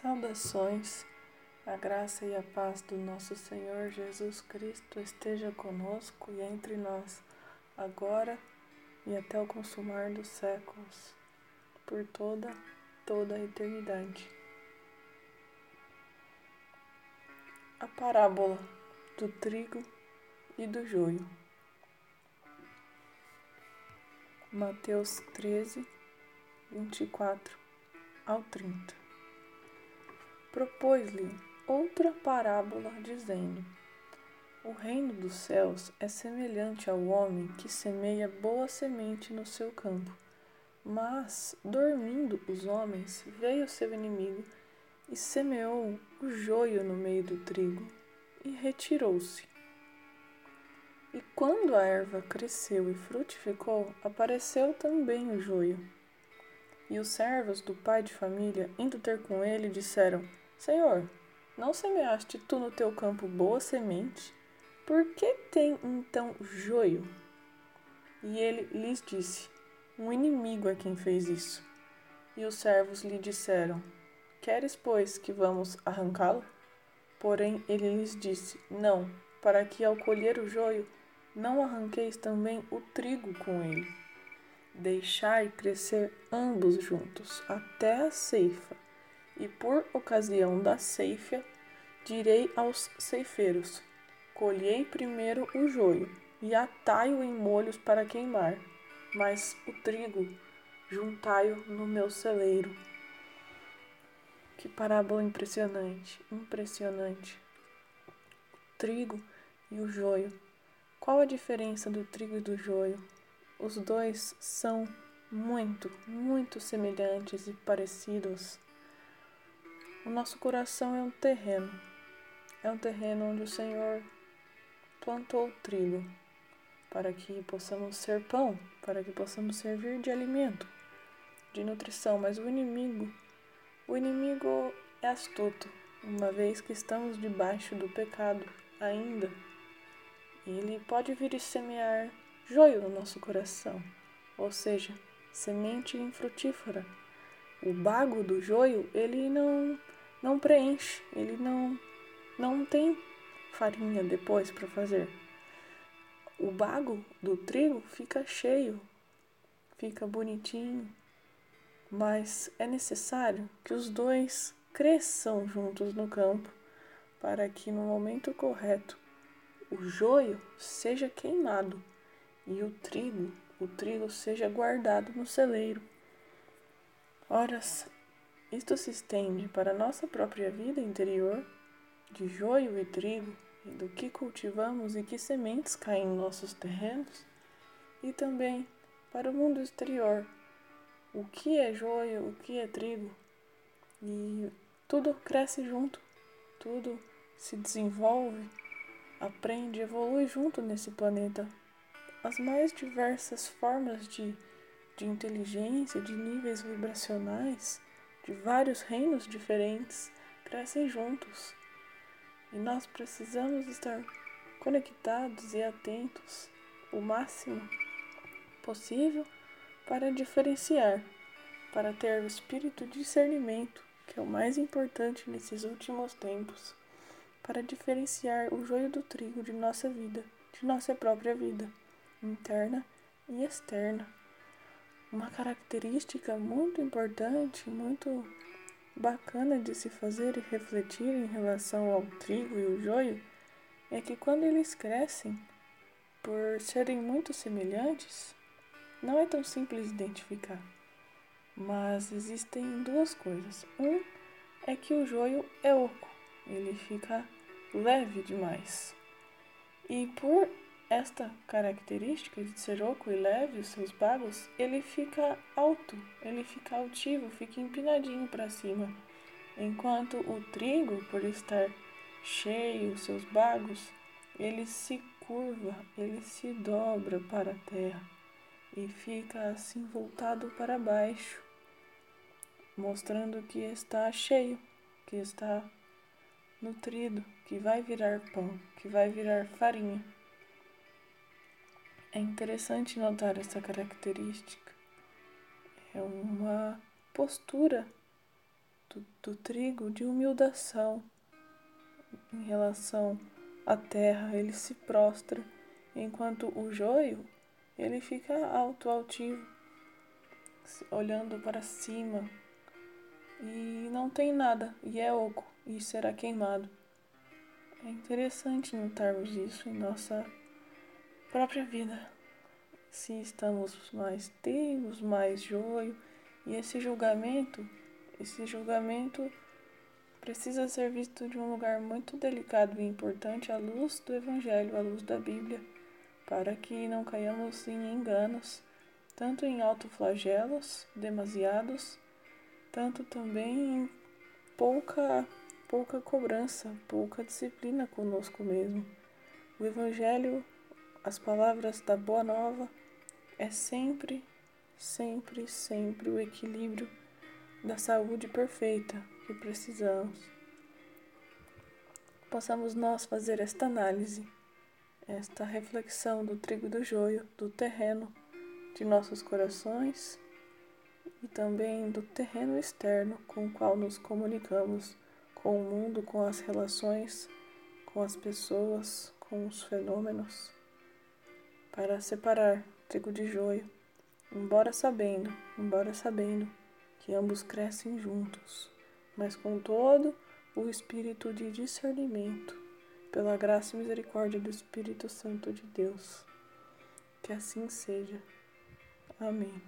Saudações, a graça e a paz do nosso Senhor Jesus Cristo esteja conosco e entre nós, agora e até o consumar dos séculos, por toda, toda a eternidade. A parábola do trigo e do joio. Mateus 13, 24 ao 30. Propôs-lhe outra parábola, dizendo: O reino dos céus é semelhante ao homem que semeia boa semente no seu campo. Mas, dormindo os homens, veio seu inimigo e semeou o joio no meio do trigo e retirou-se. E quando a erva cresceu e frutificou, apareceu também o joio. E os servos do pai de família, indo ter com ele, disseram: Senhor, não semeaste tu no teu campo boa semente? Por que tem então joio? E ele lhes disse: Um inimigo é quem fez isso. E os servos lhe disseram: Queres, pois, que vamos arrancá-lo? Porém ele lhes disse: Não, para que ao colher o joio não arranqueis também o trigo com ele. Deixai crescer ambos juntos até a ceifa, e por ocasião da ceifa direi aos ceifeiros: Colhei primeiro o joio, e atai-o em molhos para queimar, mas o trigo juntai-o no meu celeiro. Que parábola impressionante, impressionante. O trigo e o joio qual a diferença do trigo e do joio? Os dois são muito, muito semelhantes e parecidos. O nosso coração é um terreno, é um terreno onde o Senhor plantou o trigo para que possamos ser pão, para que possamos servir de alimento, de nutrição, mas o inimigo, o inimigo é astuto, uma vez que estamos debaixo do pecado ainda. Ele pode vir e semear joio no nosso coração, ou seja, semente infrutífera. O bago do joio, ele não não preenche, ele não não tem farinha depois para fazer. O bago do trigo fica cheio, fica bonitinho, mas é necessário que os dois cresçam juntos no campo para que no momento correto o joio seja queimado e o trigo, o trigo seja guardado no celeiro. Ora, isto se estende para nossa própria vida interior, de joio e trigo, e do que cultivamos e que sementes caem em nossos terrenos, e também para o mundo exterior, o que é joio, o que é trigo, e tudo cresce junto, tudo se desenvolve aprende evolui junto nesse planeta. As mais diversas formas de, de inteligência, de níveis vibracionais, de vários reinos diferentes, crescem juntos. E nós precisamos estar conectados e atentos o máximo possível para diferenciar, para ter o espírito de discernimento, que é o mais importante nesses últimos tempos para diferenciar o joio do trigo de nossa vida, de nossa própria vida, interna e externa. Uma característica muito importante, muito bacana de se fazer e refletir em relação ao trigo e o joio é que quando eles crescem, por serem muito semelhantes, não é tão simples identificar. Mas existem duas coisas. Um é que o joio é oco, ele fica leve demais. E por esta característica de ser oco e leve, os seus bagos, ele fica alto, ele fica altivo, fica empinadinho para cima. Enquanto o trigo, por estar cheio, os seus bagos, ele se curva, ele se dobra para a terra e fica assim voltado para baixo, mostrando que está cheio, que está nutrido, que vai virar pão, que vai virar farinha. É interessante notar essa característica. É uma postura do, do trigo de humildação em relação à terra, ele se prostra, enquanto o joio ele fica alto, altivo, olhando para cima e não tem nada, e é oco, e será queimado. É interessante notarmos isso em nossa própria vida. Se estamos mais trigos, mais joio, e esse julgamento, esse julgamento precisa ser visto de um lugar muito delicado e importante à luz do Evangelho, à luz da Bíblia, para que não caiamos em enganos, tanto em autoflagelos demasiados, tanto também em pouca, pouca cobrança, pouca disciplina conosco mesmo. O Evangelho, as palavras da Boa Nova, é sempre, sempre, sempre o equilíbrio da saúde perfeita que precisamos. Possamos nós fazer esta análise, esta reflexão do trigo do joio, do terreno de nossos corações e também do terreno externo com o qual nos comunicamos com o mundo, com as relações, com as pessoas, com os fenômenos, para separar trigo de joio, embora sabendo, embora sabendo que ambos crescem juntos, mas com todo o espírito de discernimento, pela graça e misericórdia do Espírito Santo de Deus. Que assim seja. Amém.